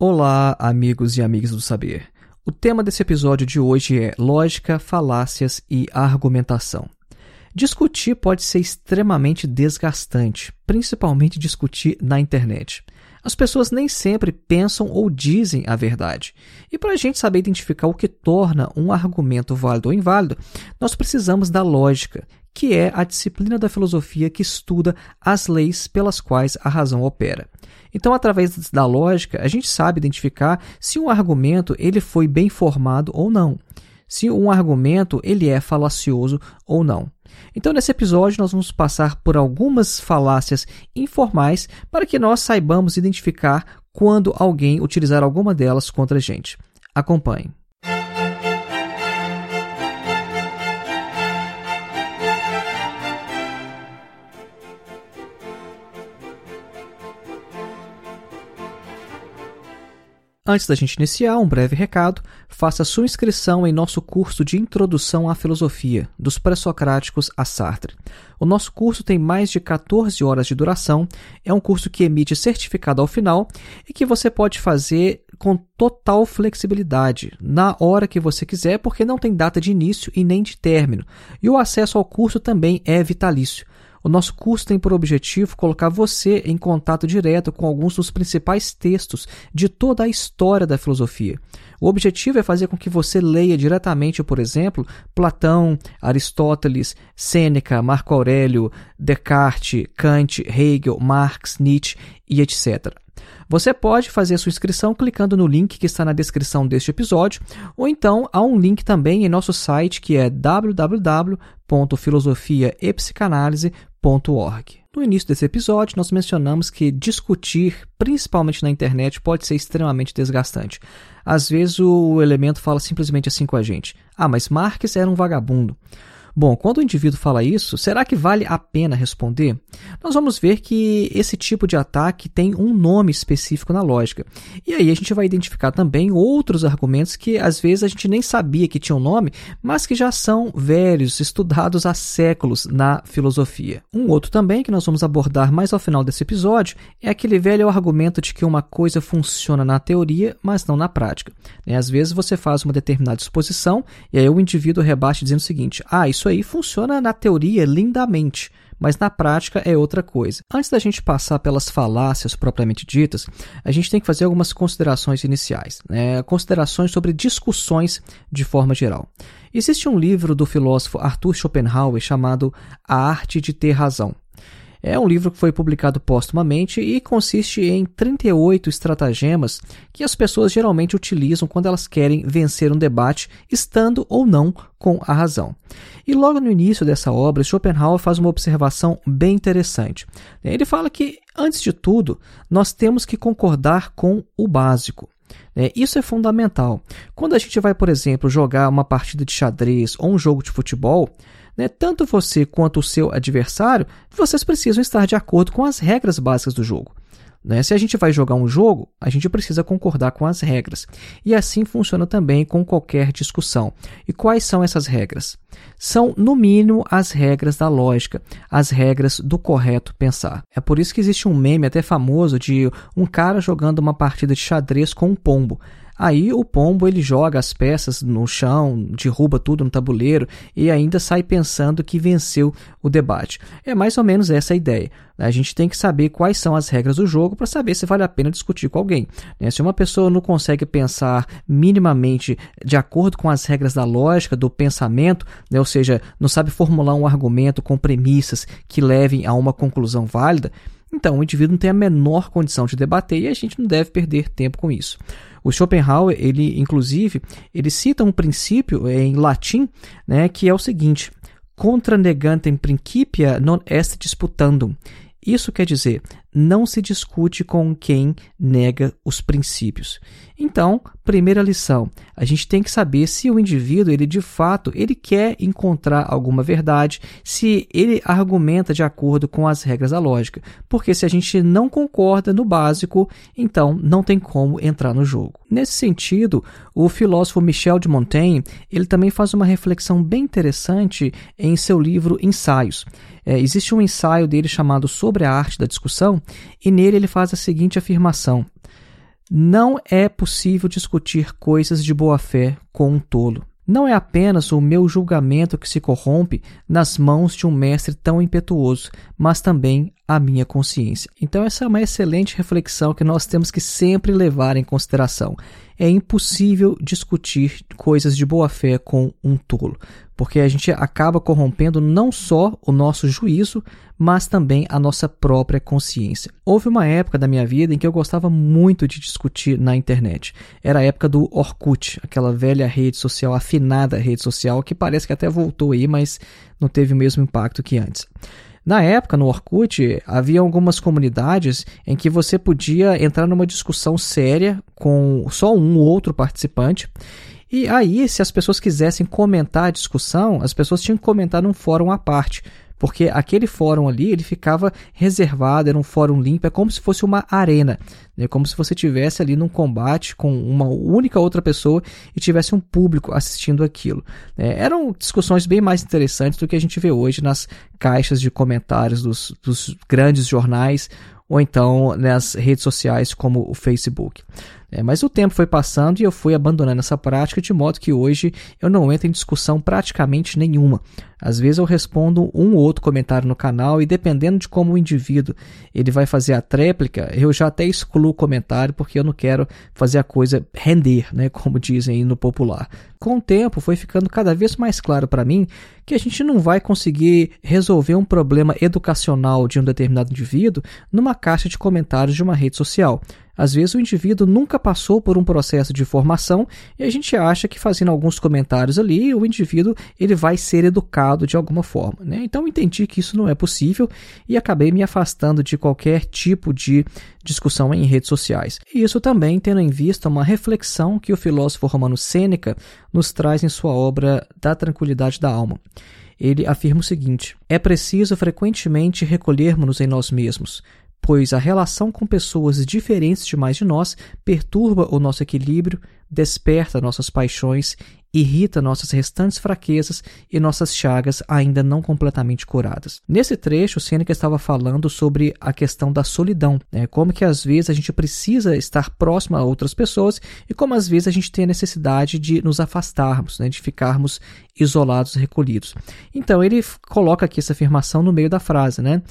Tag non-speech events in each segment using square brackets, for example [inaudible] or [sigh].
Olá, amigos e amigas do saber. O tema desse episódio de hoje é lógica, falácias e argumentação. Discutir pode ser extremamente desgastante, principalmente discutir na internet. As pessoas nem sempre pensam ou dizem a verdade. E para a gente saber identificar o que torna um argumento válido ou inválido, nós precisamos da lógica, que é a disciplina da filosofia que estuda as leis pelas quais a razão opera. Então, através da lógica, a gente sabe identificar se um argumento ele foi bem formado ou não, se um argumento ele é falacioso ou não. Então, nesse episódio, nós vamos passar por algumas falácias informais para que nós saibamos identificar quando alguém utilizar alguma delas contra a gente. Acompanhe. Antes da gente iniciar, um breve recado: faça sua inscrição em nosso curso de Introdução à Filosofia, dos Pré-Socráticos a Sartre. O nosso curso tem mais de 14 horas de duração, é um curso que emite certificado ao final e que você pode fazer com total flexibilidade, na hora que você quiser, porque não tem data de início e nem de término. E o acesso ao curso também é vitalício. O nosso curso tem por objetivo colocar você em contato direto com alguns dos principais textos de toda a história da filosofia. O objetivo é fazer com que você leia diretamente, por exemplo, Platão, Aristóteles, Sêneca, Marco Aurélio, Descartes, Kant, Hegel, Marx, Nietzsche e etc. Você pode fazer sua inscrição clicando no link que está na descrição deste episódio, ou então há um link também em nosso site que é www.filosofiaepsicanalise.org. No início desse episódio, nós mencionamos que discutir, principalmente na internet, pode ser extremamente desgastante. Às vezes o elemento fala simplesmente assim com a gente: Ah, mas Marx era um vagabundo. Bom, quando o indivíduo fala isso, será que vale a pena responder? Nós vamos ver que esse tipo de ataque tem um nome específico na lógica. E aí a gente vai identificar também outros argumentos que às vezes a gente nem sabia que tinham nome, mas que já são velhos, estudados há séculos na filosofia. Um outro também que nós vamos abordar mais ao final desse episódio é aquele velho argumento de que uma coisa funciona na teoria, mas não na prática. Né, às vezes você faz uma determinada exposição e aí o indivíduo rebate dizendo o seguinte: ah, isso aí funciona na teoria lindamente, mas na prática é outra coisa. Antes da gente passar pelas falácias propriamente ditas, a gente tem que fazer algumas considerações iniciais, né? considerações sobre discussões de forma geral. Existe um livro do filósofo Arthur Schopenhauer chamado A Arte de Ter Razão. É um livro que foi publicado póstumamente e consiste em 38 estratagemas que as pessoas geralmente utilizam quando elas querem vencer um debate, estando ou não com a razão. E logo no início dessa obra, Schopenhauer faz uma observação bem interessante. Ele fala que, antes de tudo, nós temos que concordar com o básico. É, isso é fundamental. Quando a gente vai, por exemplo, jogar uma partida de xadrez ou um jogo de futebol, né, tanto você quanto o seu adversário, vocês precisam estar de acordo com as regras básicas do jogo. Né? Se a gente vai jogar um jogo, a gente precisa concordar com as regras. E assim funciona também com qualquer discussão. E quais são essas regras? São, no mínimo, as regras da lógica, as regras do correto pensar. É por isso que existe um meme até famoso de um cara jogando uma partida de xadrez com um pombo. Aí o pombo ele joga as peças no chão, derruba tudo no tabuleiro e ainda sai pensando que venceu o debate. É mais ou menos essa a ideia. A gente tem que saber quais são as regras do jogo para saber se vale a pena discutir com alguém. Né? Se uma pessoa não consegue pensar minimamente de acordo com as regras da lógica, do pensamento, né? ou seja, não sabe formular um argumento com premissas que levem a uma conclusão válida, então o indivíduo não tem a menor condição de debater e a gente não deve perder tempo com isso. O Schopenhauer, ele inclusive, ele cita um princípio em latim, né, que é o seguinte: contra negantem principia non est disputandum. Isso quer dizer, não se discute com quem nega os princípios. Então, primeira lição, a gente tem que saber se o indivíduo, ele de fato, ele quer encontrar alguma verdade, se ele argumenta de acordo com as regras da lógica. Porque se a gente não concorda no básico, então não tem como entrar no jogo. Nesse sentido, o filósofo Michel de Montaigne, ele também faz uma reflexão bem interessante em seu livro Ensaios. É, existe um ensaio dele chamado Sobre a Arte da Discussão, e nele ele faz a seguinte afirmação: não é possível discutir coisas de boa fé com um tolo. Não é apenas o meu julgamento que se corrompe nas mãos de um mestre tão impetuoso, mas também a minha consciência. Então, essa é uma excelente reflexão que nós temos que sempre levar em consideração. É impossível discutir coisas de boa fé com um tolo, porque a gente acaba corrompendo não só o nosso juízo, mas também a nossa própria consciência. Houve uma época da minha vida em que eu gostava muito de discutir na internet. Era a época do Orkut, aquela velha rede social, afinada rede social, que parece que até voltou aí, mas não teve o mesmo impacto que antes. Na época, no Orkut, havia algumas comunidades em que você podia entrar numa discussão séria com só um ou outro participante. E aí, se as pessoas quisessem comentar a discussão, as pessoas tinham que comentar num fórum à parte porque aquele fórum ali ele ficava reservado, era um fórum limpo, é como se fosse uma arena, né? como se você tivesse ali num combate com uma única outra pessoa e tivesse um público assistindo aquilo. Né? Eram discussões bem mais interessantes do que a gente vê hoje nas caixas de comentários dos, dos grandes jornais ou então nas redes sociais como o Facebook. É, mas o tempo foi passando e eu fui abandonando essa prática de modo que hoje eu não entro em discussão praticamente nenhuma. Às vezes eu respondo um ou outro comentário no canal e dependendo de como o indivíduo ele vai fazer a tréplica, eu já até excluo o comentário porque eu não quero fazer a coisa render, né, [laughs] como dizem no popular. Com o tempo foi ficando cada vez mais claro para mim que a gente não vai conseguir resolver um problema educacional de um determinado indivíduo numa caixa de comentários de uma rede social. Às vezes o indivíduo nunca passou por um processo de formação e a gente acha que fazendo alguns comentários ali, o indivíduo ele vai ser educado de alguma forma. Né? Então entendi que isso não é possível e acabei me afastando de qualquer tipo de discussão em redes sociais. E isso também tendo em vista uma reflexão que o filósofo romano Sêneca nos traz em sua obra Da Tranquilidade da Alma ele afirma o seguinte: é preciso frequentemente recolhermos-nos em nós mesmos, pois a relação com pessoas diferentes demais de nós perturba o nosso equilíbrio, desperta nossas paixões, irrita nossas restantes fraquezas e nossas chagas ainda não completamente curadas. Nesse trecho, Sêneca estava falando sobre a questão da solidão, né? como que às vezes a gente precisa estar próximo a outras pessoas e como às vezes a gente tem a necessidade de nos afastarmos, né? de ficarmos isolados, recolhidos. Então ele coloca aqui essa afirmação no meio da frase, né?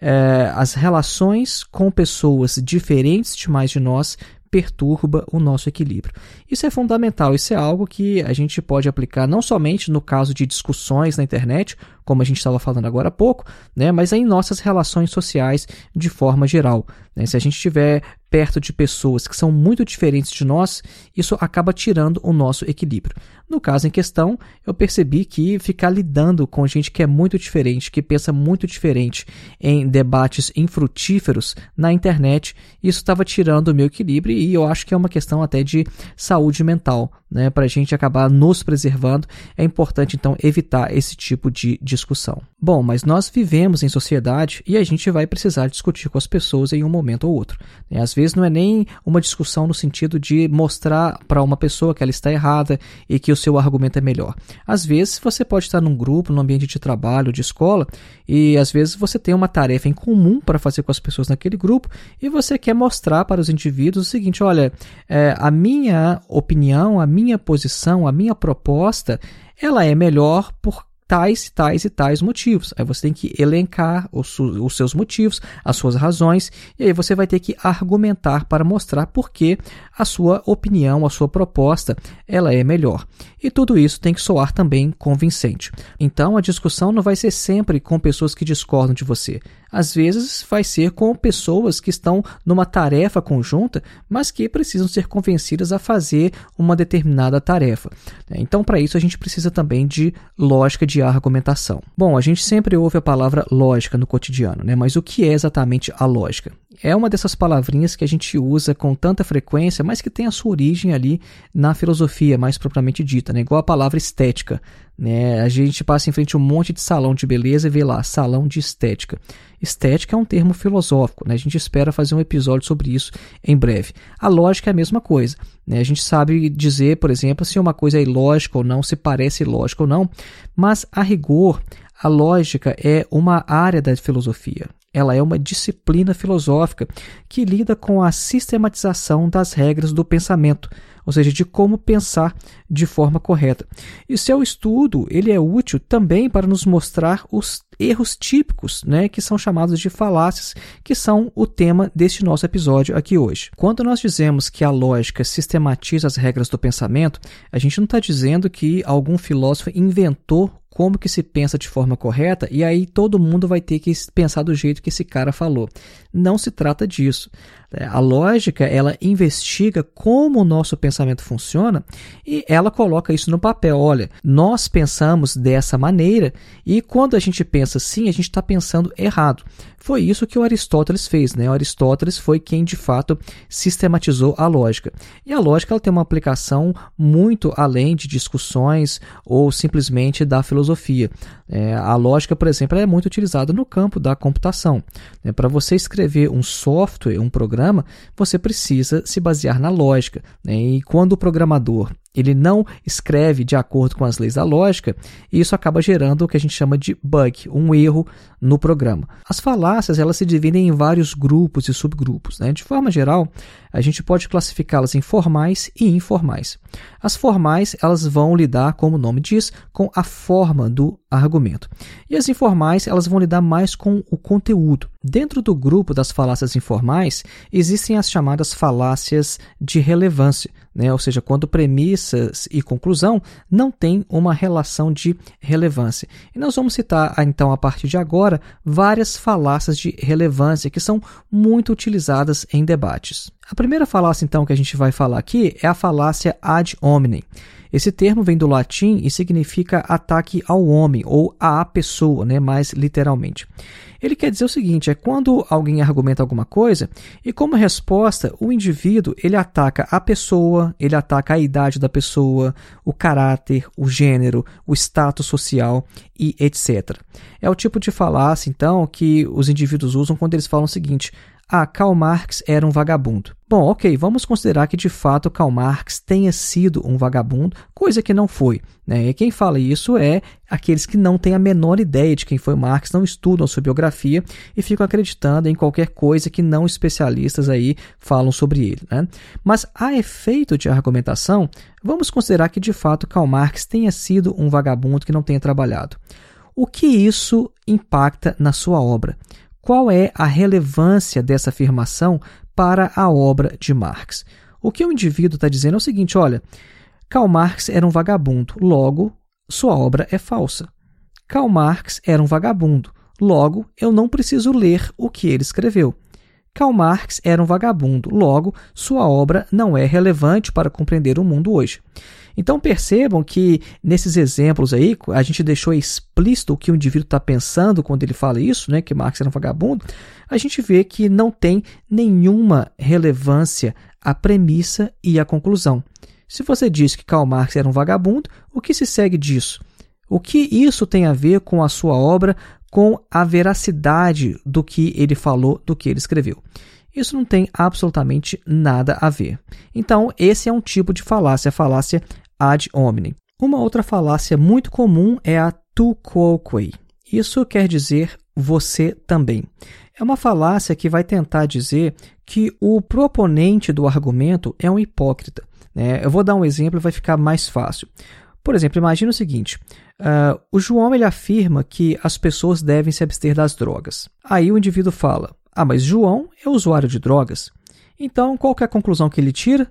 É, as relações com pessoas diferentes demais de nós perturba o nosso equilíbrio. Isso é fundamental, isso é algo que a gente pode aplicar não somente no caso de discussões na internet, como a gente estava falando agora há pouco, né, mas em nossas relações sociais de forma geral. Né? Se a gente estiver perto de pessoas que são muito diferentes de nós, isso acaba tirando o nosso equilíbrio. No caso em questão, eu percebi que ficar lidando com gente que é muito diferente, que pensa muito diferente em debates infrutíferos na internet, isso estava tirando o meu equilíbrio e eu acho que é uma questão até de saúde mental né, para a gente acabar nos preservando, é importante então evitar esse tipo de discussão. Bom, mas nós vivemos em sociedade e a gente vai precisar discutir com as pessoas em um momento ou outro. Né? Às vezes não é nem uma discussão no sentido de mostrar para uma pessoa que ela está errada e que o seu argumento é melhor. Às vezes você pode estar num grupo, num ambiente de trabalho, de escola, e às vezes você tem uma tarefa em comum para fazer com as pessoas naquele grupo e você quer mostrar para os indivíduos o seguinte: olha, é, a minha opinião, a minha minha posição, a minha proposta, ela é melhor por tais, tais e tais motivos. Aí você tem que elencar os, os, seus motivos, as suas razões, e aí você vai ter que argumentar para mostrar por que a sua opinião, a sua proposta, ela é melhor. E tudo isso tem que soar também convincente. Então a discussão não vai ser sempre com pessoas que discordam de você. Às vezes vai ser com pessoas que estão numa tarefa conjunta, mas que precisam ser convencidas a fazer uma determinada tarefa. Então, para isso, a gente precisa também de lógica de argumentação. Bom, a gente sempre ouve a palavra lógica no cotidiano, né? mas o que é exatamente a lógica? É uma dessas palavrinhas que a gente usa com tanta frequência, mas que tem a sua origem ali na filosofia, mais propriamente dita, né? igual a palavra estética. Né? A gente passa em frente a um monte de salão de beleza e vê lá, salão de estética. Estética é um termo filosófico, né? a gente espera fazer um episódio sobre isso em breve. A lógica é a mesma coisa. Né? A gente sabe dizer, por exemplo, se uma coisa é ilógica ou não, se parece ilógica ou não, mas a rigor, a lógica é uma área da filosofia. Ela é uma disciplina filosófica que lida com a sistematização das regras do pensamento, ou seja, de como pensar de forma correta. E seu estudo ele é útil também para nos mostrar os erros típicos, né, que são chamados de falácias, que são o tema deste nosso episódio aqui hoje. Quando nós dizemos que a lógica sistematiza as regras do pensamento, a gente não está dizendo que algum filósofo inventou como que se pensa de forma correta e aí todo mundo vai ter que pensar do jeito que esse cara falou. Não se trata disso. É, a lógica, ela investiga como o nosso pensamento funciona e ela coloca isso no papel. Olha, nós pensamos dessa maneira e quando a gente pensa assim, a gente está pensando errado. Foi isso que o Aristóteles fez, né? O Aristóteles foi quem de fato sistematizou a lógica. E a lógica ela tem uma aplicação muito além de discussões ou simplesmente da filosofia. É, a lógica, por exemplo, é muito utilizada no campo da computação. É, Para você escrever um software, um programa, você precisa se basear na lógica. Né? E quando o programador ele não escreve de acordo com as leis da lógica, e isso acaba gerando o que a gente chama de bug, um erro no programa. As falácias elas se dividem em vários grupos e subgrupos. Né? De forma geral, a gente pode classificá-las em formais e informais. As formais elas vão lidar, como o nome diz, com a forma do argumento. E as informais elas vão lidar mais com o conteúdo. Dentro do grupo das falácias informais, existem as chamadas falácias de relevância, né? ou seja, quando premissas e conclusão não têm uma relação de relevância. E nós vamos citar, então, a partir de agora, várias falácias de relevância que são muito utilizadas em debates. A primeira falácia, então, que a gente vai falar aqui é a falácia ad hominem. Esse termo vem do latim e significa ataque ao homem ou à pessoa, né, mais literalmente. Ele quer dizer o seguinte: é quando alguém argumenta alguma coisa e, como resposta, o indivíduo ele ataca a pessoa, ele ataca a idade da pessoa, o caráter, o gênero, o status social e etc. É o tipo de falácia, então, que os indivíduos usam quando eles falam o seguinte: ah, Karl Marx era um vagabundo. Bom, ok, vamos considerar que de fato Karl Marx tenha sido um vagabundo, coisa que não foi. Né? E quem fala isso é aqueles que não têm a menor ideia de quem foi Marx, não estudam sua biografia e ficam acreditando em qualquer coisa que não especialistas aí falam sobre ele. Né? Mas a efeito de argumentação, vamos considerar que de fato Karl Marx tenha sido um vagabundo que não tenha trabalhado. O que isso impacta na sua obra? Qual é a relevância dessa afirmação para a obra de Marx? O que o indivíduo está dizendo é o seguinte: olha, Karl Marx era um vagabundo, logo, sua obra é falsa. Karl Marx era um vagabundo, logo, eu não preciso ler o que ele escreveu. Karl Marx era um vagabundo, logo, sua obra não é relevante para compreender o mundo hoje. Então percebam que nesses exemplos aí, a gente deixou explícito o que o indivíduo está pensando quando ele fala isso, né, que Marx era um vagabundo, a gente vê que não tem nenhuma relevância a premissa e a conclusão. Se você diz que Karl Marx era um vagabundo, o que se segue disso? O que isso tem a ver com a sua obra, com a veracidade do que ele falou, do que ele escreveu? Isso não tem absolutamente nada a ver. Então, esse é um tipo de falácia, falácia ad hominem. Uma outra falácia muito comum é a tu quoque. Isso quer dizer você também. É uma falácia que vai tentar dizer que o proponente do argumento é um hipócrita. Né? Eu vou dar um exemplo e vai ficar mais fácil. Por exemplo, imagine o seguinte: uh, o João ele afirma que as pessoas devem se abster das drogas. Aí o indivíduo fala: Ah, mas João é usuário de drogas. Então, qual é a conclusão que ele tira?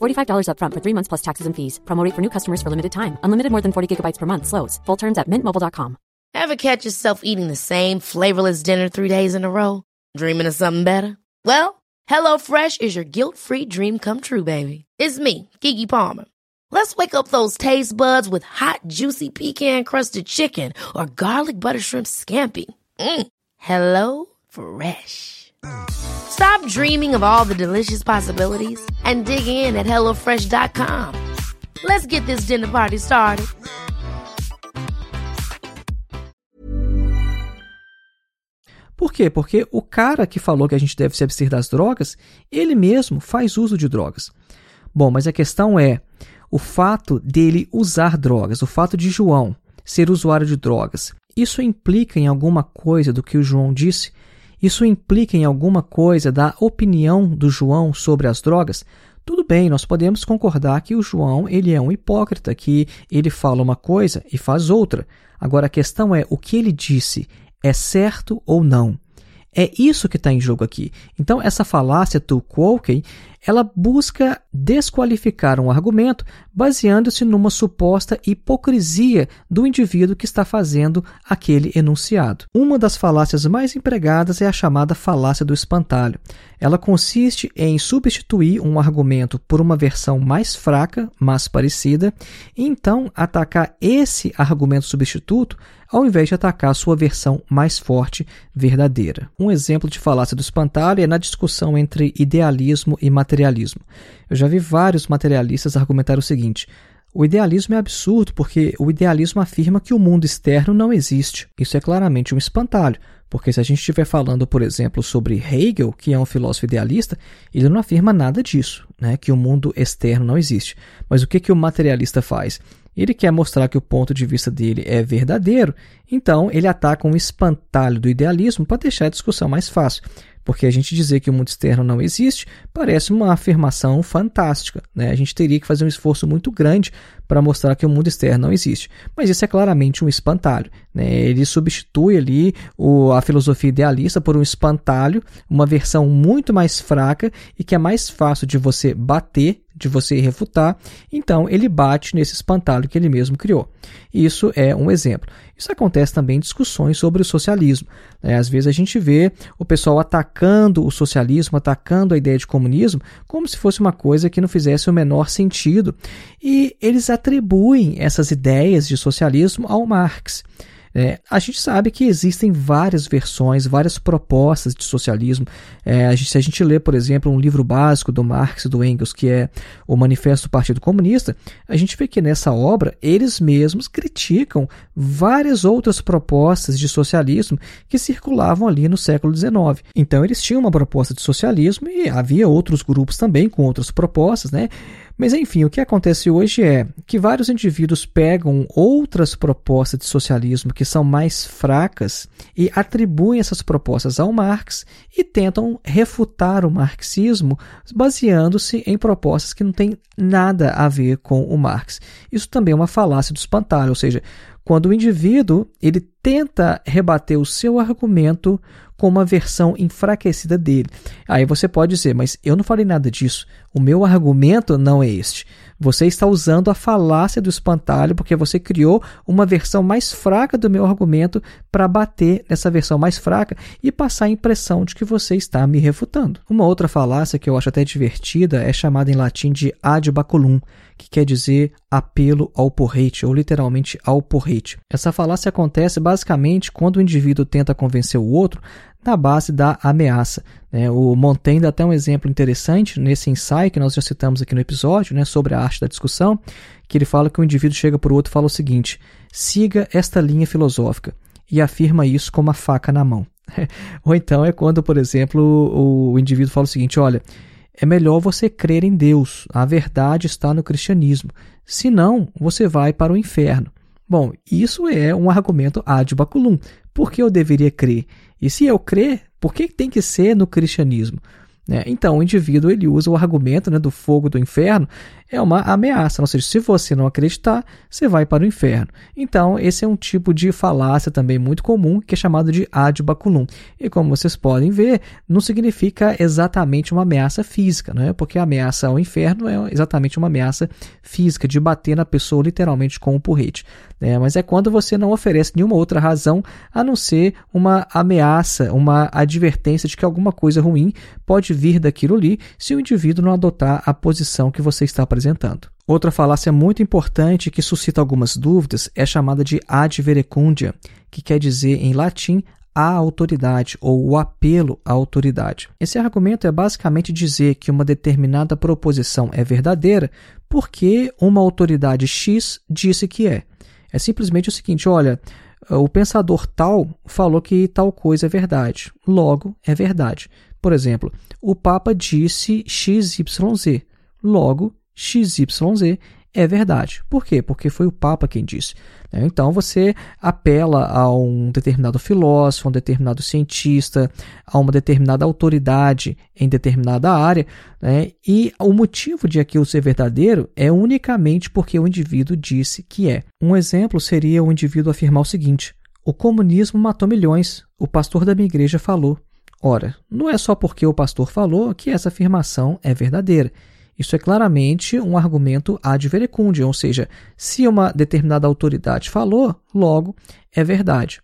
$45 upfront for three months plus taxes and fees. Promo for new customers for limited time. Unlimited more than 40 gigabytes per month. Slows. Full terms at mintmobile.com. Ever catch yourself eating the same flavorless dinner three days in a row? Dreaming of something better? Well, HelloFresh is your guilt-free dream come true, baby. It's me, Kiki Palmer. Let's wake up those taste buds with hot, juicy pecan-crusted chicken or garlic butter shrimp scampi. Mm. Hello Fresh. Stop dreaming of all the delicious possibilities and dig in at HelloFresh.com. Let's get this dinner party started. Por quê? Porque o cara que falou que a gente deve se abster das drogas, ele mesmo faz uso de drogas. Bom, mas a questão é o fato dele usar drogas, o fato de João ser usuário de drogas, isso implica em alguma coisa do que o João disse? Isso implica em alguma coisa da opinião do João sobre as drogas? Tudo bem, nós podemos concordar que o João ele é um hipócrita, que ele fala uma coisa e faz outra. Agora a questão é o que ele disse é certo ou não. É isso que está em jogo aqui. Então, essa falácia tu quoque, ela busca desqualificar um argumento baseando-se numa suposta hipocrisia do indivíduo que está fazendo aquele enunciado. Uma das falácias mais empregadas é a chamada falácia do espantalho. Ela consiste em substituir um argumento por uma versão mais fraca, mas parecida, e então atacar esse argumento substituto ao invés de atacar a sua versão mais forte, verdadeira. Um exemplo de falácia do espantalho é na discussão entre idealismo e materialismo. Eu já vi vários materialistas argumentar o seguinte: o idealismo é absurdo porque o idealismo afirma que o mundo externo não existe. Isso é claramente um espantalho, porque se a gente estiver falando, por exemplo, sobre Hegel, que é um filósofo idealista, ele não afirma nada disso, né, que o mundo externo não existe. Mas o que, que o materialista faz? Ele quer mostrar que o ponto de vista dele é verdadeiro, então ele ataca um espantalho do idealismo para deixar a discussão mais fácil. Porque a gente dizer que o mundo externo não existe parece uma afirmação fantástica. Né? A gente teria que fazer um esforço muito grande para mostrar que o mundo externo não existe. Mas isso é claramente um espantalho. Né? Ele substitui ali o, a filosofia idealista por um espantalho, uma versão muito mais fraca e que é mais fácil de você bater de você refutar, então ele bate nesse espantalho que ele mesmo criou. Isso é um exemplo. Isso acontece também em discussões sobre o socialismo. Né? Às vezes a gente vê o pessoal atacando o socialismo, atacando a ideia de comunismo, como se fosse uma coisa que não fizesse o menor sentido. E eles atribuem essas ideias de socialismo ao Marx. É, a gente sabe que existem várias versões, várias propostas de socialismo. É, a gente, se a gente lê, por exemplo, um livro básico do Marx e do Engels, que é o Manifesto do Partido Comunista, a gente vê que nessa obra eles mesmos criticam várias outras propostas de socialismo que circulavam ali no século XIX. Então eles tinham uma proposta de socialismo e havia outros grupos também com outras propostas, né? Mas enfim, o que acontece hoje é que vários indivíduos pegam outras propostas de socialismo que são mais fracas e atribuem essas propostas ao Marx e tentam refutar o marxismo baseando-se em propostas que não têm nada a ver com o Marx. Isso também é uma falácia do espantalho, ou seja, quando o indivíduo ele tenta rebater o seu argumento com uma versão enfraquecida dele. Aí você pode dizer, mas eu não falei nada disso. O meu argumento não é este. Você está usando a falácia do espantalho porque você criou uma versão mais fraca do meu argumento para bater nessa versão mais fraca e passar a impressão de que você está me refutando. Uma outra falácia que eu acho até divertida é chamada em latim de ad baculum, que quer dizer apelo ao porrete, ou literalmente ao porrete. Essa falácia acontece basicamente quando o indivíduo tenta convencer o outro na base da ameaça. Né? O Montaigne dá até um exemplo interessante nesse ensaio que nós já citamos aqui no episódio, né, sobre a arte da discussão, que ele fala que o indivíduo chega para o outro e fala o seguinte: siga esta linha filosófica, e afirma isso com uma faca na mão. [laughs] Ou então é quando, por exemplo, o indivíduo fala o seguinte: olha, é melhor você crer em Deus, a verdade está no cristianismo, senão você vai para o inferno. Bom, isso é um argumento ad baculum. Por que eu deveria crer? E se eu crer, por que tem que ser no cristianismo? Né? Então, o indivíduo ele usa o argumento né, do fogo do inferno, é uma ameaça, ou seja, se você não acreditar, você vai para o inferno. Então, esse é um tipo de falácia também muito comum, que é chamado de ad baculum. E como vocês podem ver, não significa exatamente uma ameaça física, né? porque a ameaça ao inferno é exatamente uma ameaça física, de bater na pessoa literalmente com um porrete. Né? Mas é quando você não oferece nenhuma outra razão a não ser uma ameaça, uma advertência de que alguma coisa ruim pode vir daquilo ali se o indivíduo não adotar a posição que você está apresentando. Outra falácia muito importante que suscita algumas dúvidas é chamada de ad verecundia, que quer dizer em latim a autoridade ou o apelo à autoridade. Esse argumento é basicamente dizer que uma determinada proposição é verdadeira porque uma autoridade X disse que é. É simplesmente o seguinte: olha, o pensador tal falou que tal coisa é verdade, logo é verdade. Por exemplo, o Papa disse XYZ, logo XYZ é verdade. Por quê? Porque foi o Papa quem disse. Né? Então você apela a um determinado filósofo, a um determinado cientista, a uma determinada autoridade em determinada área, né? e o motivo de aquilo ser verdadeiro é unicamente porque o indivíduo disse que é. Um exemplo seria o indivíduo afirmar o seguinte: o comunismo matou milhões, o pastor da minha igreja falou. Ora, não é só porque o pastor falou que essa afirmação é verdadeira. Isso é claramente um argumento ad verecundiam, ou seja, se uma determinada autoridade falou, logo é verdade.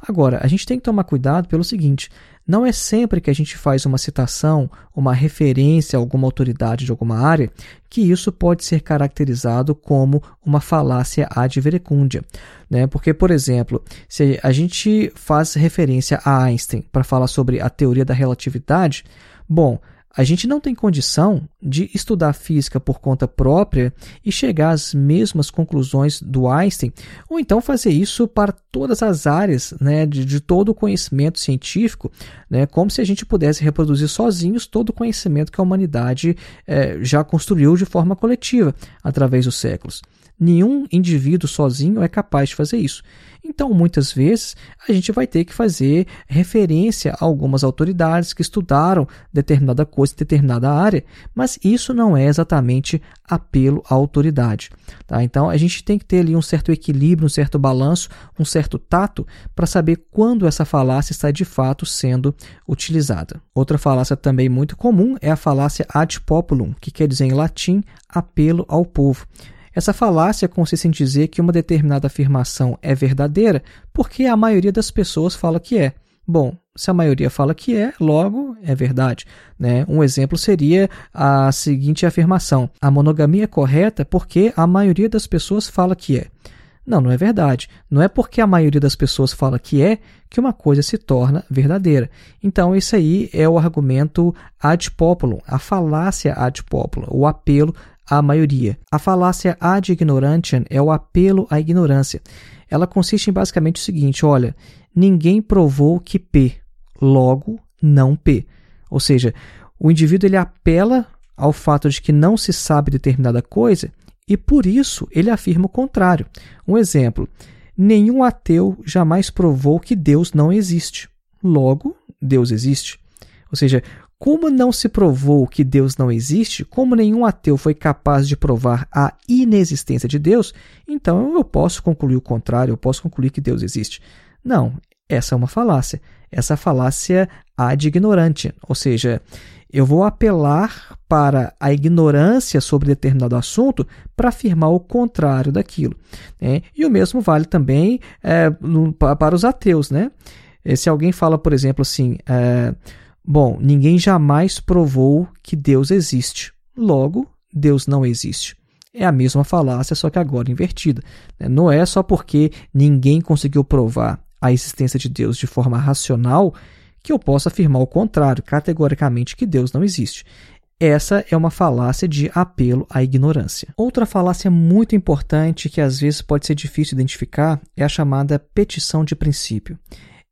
Agora, a gente tem que tomar cuidado pelo seguinte: não é sempre que a gente faz uma citação, uma referência a alguma autoridade de alguma área, que isso pode ser caracterizado como uma falácia ad verecundia. Né? Porque, por exemplo, se a gente faz referência a Einstein para falar sobre a teoria da relatividade, bom, a gente não tem condição de estudar física por conta própria e chegar às mesmas conclusões do Einstein, ou então fazer isso para todas as áreas né, de, de todo o conhecimento científico, né, como se a gente pudesse reproduzir sozinhos todo o conhecimento que a humanidade eh, já construiu de forma coletiva através dos séculos. Nenhum indivíduo sozinho é capaz de fazer isso. Então, muitas vezes, a gente vai ter que fazer referência a algumas autoridades que estudaram determinada coisa, determinada área, mas isso não é exatamente apelo à autoridade. Tá? Então, a gente tem que ter ali um certo equilíbrio, um certo balanço, um certo tato para saber quando essa falácia está de fato sendo utilizada. Outra falácia também muito comum é a falácia ad populum, que quer dizer em latim apelo ao povo. Essa falácia consiste em dizer que uma determinada afirmação é verdadeira porque a maioria das pessoas fala que é. Bom, se a maioria fala que é, logo é verdade. Né? Um exemplo seria a seguinte afirmação: a monogamia é correta porque a maioria das pessoas fala que é. Não, não é verdade. Não é porque a maioria das pessoas fala que é que uma coisa se torna verdadeira. Então, isso aí é o argumento ad populum, a falácia ad populum, o apelo à maioria. A falácia ad ignorantiam é o apelo à ignorância. Ela consiste em basicamente o seguinte: olha, ninguém provou que P, logo não P. Ou seja, o indivíduo ele apela ao fato de que não se sabe determinada coisa e por isso ele afirma o contrário. Um exemplo: nenhum ateu jamais provou que Deus não existe. Logo, Deus existe. Ou seja, como não se provou que Deus não existe, como nenhum ateu foi capaz de provar a inexistência de Deus, então eu posso concluir o contrário, eu posso concluir que Deus existe. Não, essa é uma falácia. Essa falácia ad ignorante, ou seja, eu vou apelar para a ignorância sobre determinado assunto para afirmar o contrário daquilo. Né? E o mesmo vale também é, no, para os ateus. Né? Se alguém fala, por exemplo, assim. É, Bom, ninguém jamais provou que Deus existe. Logo, Deus não existe. É a mesma falácia, só que agora invertida. Né? Não é só porque ninguém conseguiu provar a existência de Deus de forma racional que eu posso afirmar o contrário, categoricamente, que Deus não existe. Essa é uma falácia de apelo à ignorância. Outra falácia muito importante que às vezes pode ser difícil identificar é a chamada petição de princípio.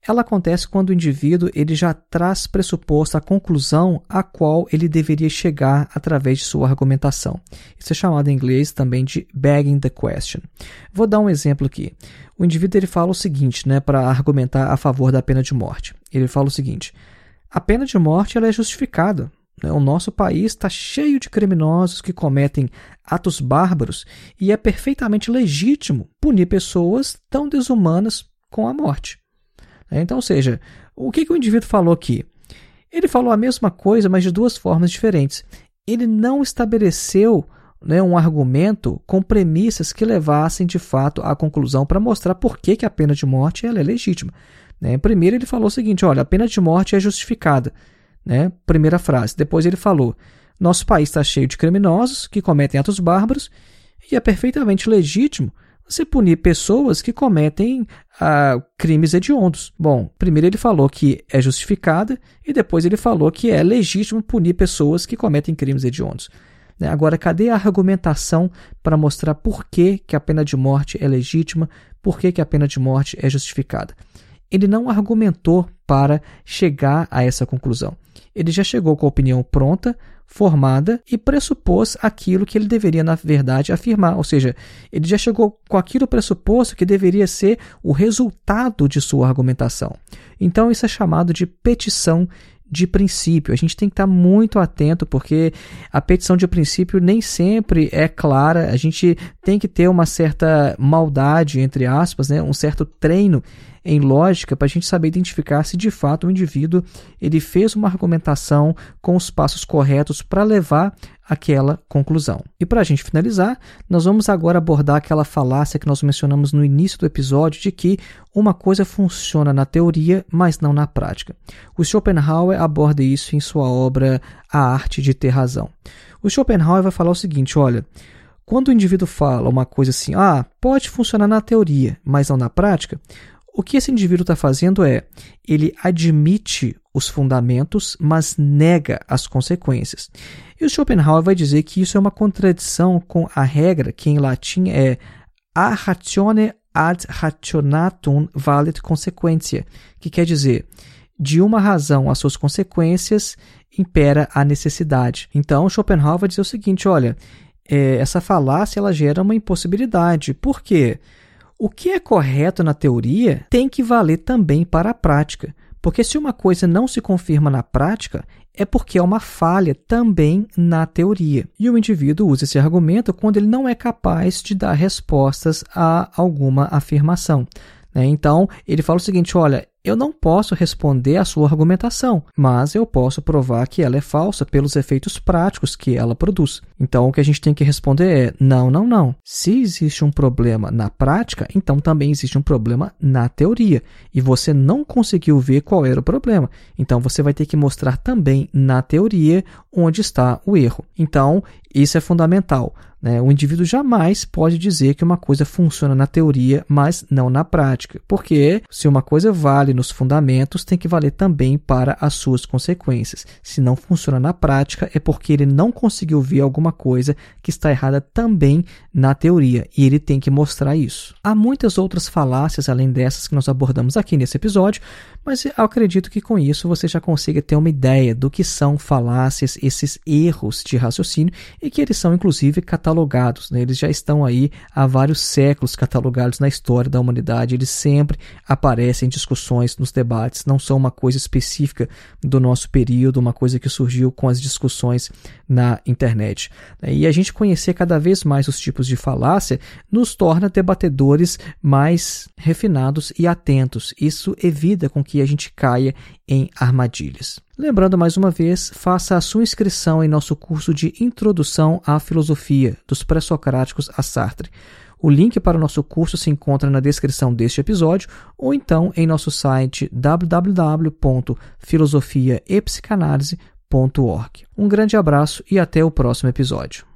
Ela acontece quando o indivíduo ele já traz pressuposto a conclusão a qual ele deveria chegar através de sua argumentação. Isso é chamado em inglês também de begging the question. Vou dar um exemplo aqui. O indivíduo ele fala o seguinte, né, para argumentar a favor da pena de morte. Ele fala o seguinte: a pena de morte ela é justificada. Né? O nosso país está cheio de criminosos que cometem atos bárbaros e é perfeitamente legítimo punir pessoas tão desumanas com a morte. Né? Então, ou seja, o que, que o indivíduo falou aqui? Ele falou a mesma coisa, mas de duas formas diferentes. Ele não estabeleceu né, um argumento com premissas que levassem de fato à conclusão para mostrar por que, que a pena de morte ela é legítima. Né? Primeiro ele falou o seguinte: olha, a pena de morte é justificada. Né? Primeira frase. Depois ele falou: nosso país está cheio de criminosos que cometem atos bárbaros e é perfeitamente legítimo você punir pessoas que cometem ah, crimes hediondos. Bom, primeiro ele falou que é justificada e depois ele falou que é legítimo punir pessoas que cometem crimes hediondos. Né? Agora, cadê a argumentação para mostrar por que, que a pena de morte é legítima, por que, que a pena de morte é justificada? Ele não argumentou para chegar a essa conclusão. Ele já chegou com a opinião pronta, formada e pressupôs aquilo que ele deveria, na verdade, afirmar. Ou seja, ele já chegou com aquilo pressuposto que deveria ser o resultado de sua argumentação. Então, isso é chamado de petição de princípio. A gente tem que estar muito atento porque a petição de princípio nem sempre é clara. A gente tem que ter uma certa maldade, entre aspas, né? um certo treino em lógica para a gente saber identificar se de fato o indivíduo ele fez uma argumentação com os passos corretos para levar aquela conclusão. E para a gente finalizar, nós vamos agora abordar aquela falácia que nós mencionamos no início do episódio de que uma coisa funciona na teoria, mas não na prática. O Schopenhauer aborda isso em sua obra A Arte de Ter Razão. O Schopenhauer vai falar o seguinte: olha. Quando o indivíduo fala uma coisa assim, ah, pode funcionar na teoria, mas não na prática, o que esse indivíduo está fazendo é, ele admite os fundamentos, mas nega as consequências. E o Schopenhauer vai dizer que isso é uma contradição com a regra que em latim é a ratione ad rationatum valet consequentia, que quer dizer, de uma razão às suas consequências impera a necessidade. Então, Schopenhauer vai dizer o seguinte, olha, é, essa falácia ela gera uma impossibilidade. Por quê? O que é correto na teoria tem que valer também para a prática, porque se uma coisa não se confirma na prática, é porque é uma falha também na teoria. E o indivíduo usa esse argumento quando ele não é capaz de dar respostas a alguma afirmação. Né? Então, ele fala o seguinte: olha, eu não posso responder à sua argumentação, mas eu posso provar que ela é falsa pelos efeitos práticos que ela produz. Então, o que a gente tem que responder é: não, não, não. Se existe um problema na prática, então também existe um problema na teoria. E você não conseguiu ver qual era o problema. Então, você vai ter que mostrar também na teoria onde está o erro. Então, isso é fundamental. Né? O indivíduo jamais pode dizer que uma coisa funciona na teoria, mas não na prática. Porque se uma coisa vale nos fundamentos, tem que valer também para as suas consequências. Se não funciona na prática, é porque ele não conseguiu ver alguma coisa que está errada também na teoria. E ele tem que mostrar isso. Há muitas outras falácias além dessas que nós abordamos aqui nesse episódio, mas eu acredito que com isso você já consiga ter uma ideia do que são falácias, esses erros de raciocínio e que eles são inclusive catalogados. Né? Eles já estão aí há vários séculos catalogados na história da humanidade. Eles sempre aparecem em discussões, nos debates. Não são uma coisa específica do nosso período, uma coisa que surgiu com as discussões na internet. E a gente conhecer cada vez mais os tipos de falácia nos torna debatedores mais refinados e atentos. Isso evita com que que a gente caia em armadilhas. Lembrando mais uma vez, faça a sua inscrição em nosso curso de Introdução à Filosofia, dos Pré-Socráticos a Sartre. O link para o nosso curso se encontra na descrição deste episódio ou então em nosso site www.filosofiaepsicanalise.org. Um grande abraço e até o próximo episódio.